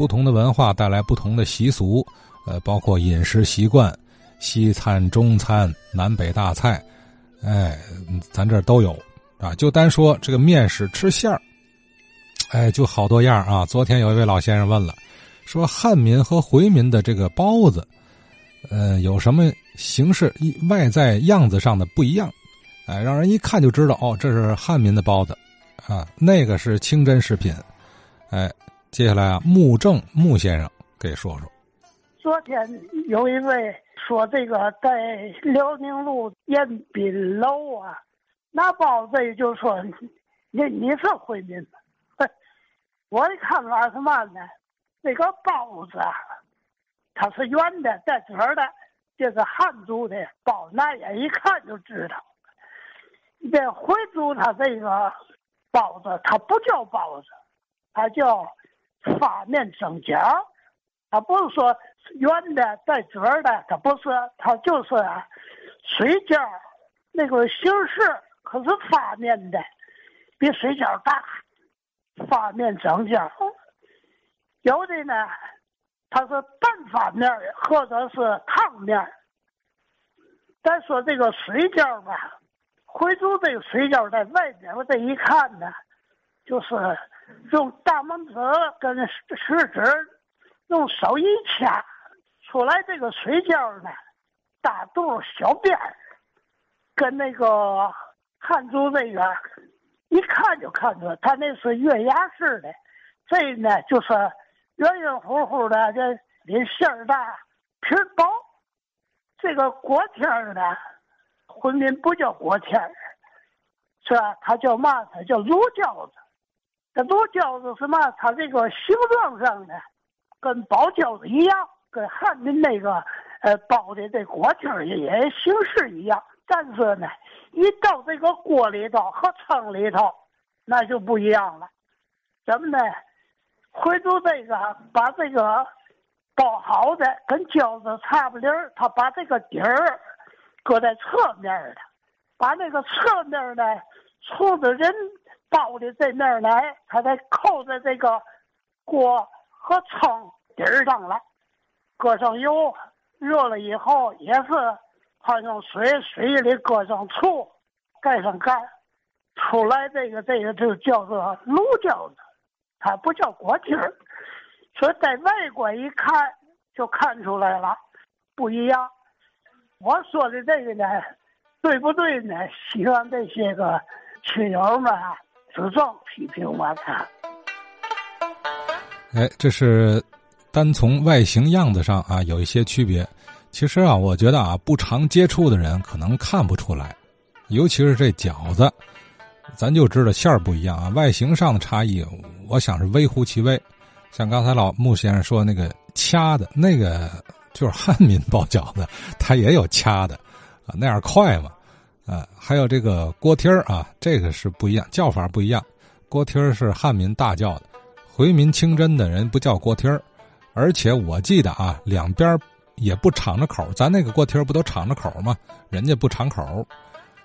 不同的文化带来不同的习俗，呃，包括饮食习惯，西餐、中餐、南北大菜，哎，咱这都有啊。就单说这个面食吃馅儿，哎，就好多样啊。昨天有一位老先生问了，说汉民和回民的这个包子，呃，有什么形式、外在样子上的不一样？哎，让人一看就知道哦，这是汉民的包子，啊，那个是清真食品。哎，接下来啊，穆正穆先生给说说。昨天有一位说这个在辽宁路宴宾楼啊，那包子就说你你是回民吗？我一看法是嘛呢？这个包子啊，它是圆的带褶的，这是汉族的包，那眼一看就知道。这回族他这个包子，它不叫包子，它叫发面蒸饺。它不是说圆的带褶的，它不是，它就是水饺那个形式，可是发面的，比水饺大。发面蒸饺，有的呢，它是半发面或者是烫面。再说这个水饺吧。回族这个水饺在外边，我这一看呢，就是用大拇指跟食指用手一掐出来，这个水饺呢，大肚小边儿，跟那个汉族那个一看就看出来，他那是月牙式的，这呢就是圆圆乎乎的，这里馅大皮薄，这个锅贴呢。回民不叫锅贴，是吧？它叫嘛？它叫卤饺子。这卤饺子什么？它这个形状上呢，跟包饺子一样，跟汉民那个呃包的这锅贴儿也形式一样。但是呢，一到这个锅里头和汤里头，那就不一样了。怎么呢？回头这个把这个包好的跟饺子差不离儿，他把这个底儿。搁在侧面的，把那个侧面呢，冲着人包的这面来，他再扣在这个锅和称底儿上来，搁上油，热了以后也是，他用水水里搁上醋，盖上盖，出来这个这个就叫做卤饺子，它不叫锅贴儿，所以在外观一看就看出来了，不一样。我说的这个呢，对不对呢？希望这些个亲友们指正批评我看。哎，这是单从外形样子上啊有一些区别。其实啊，我觉得啊，不常接触的人可能看不出来，尤其是这饺子，咱就知道馅儿不一样啊，外形上的差异，我想是微乎其微。像刚才老穆先生说那个掐的那个。就是汉民包饺子，它也有掐的，啊，那样快嘛，啊，还有这个锅贴儿啊，这个是不一样，叫法不一样。锅贴儿是汉民大叫的，回民清真的人不叫锅贴儿，而且我记得啊，两边也不敞着口，咱那个锅贴儿不都敞着口吗？人家不敞口，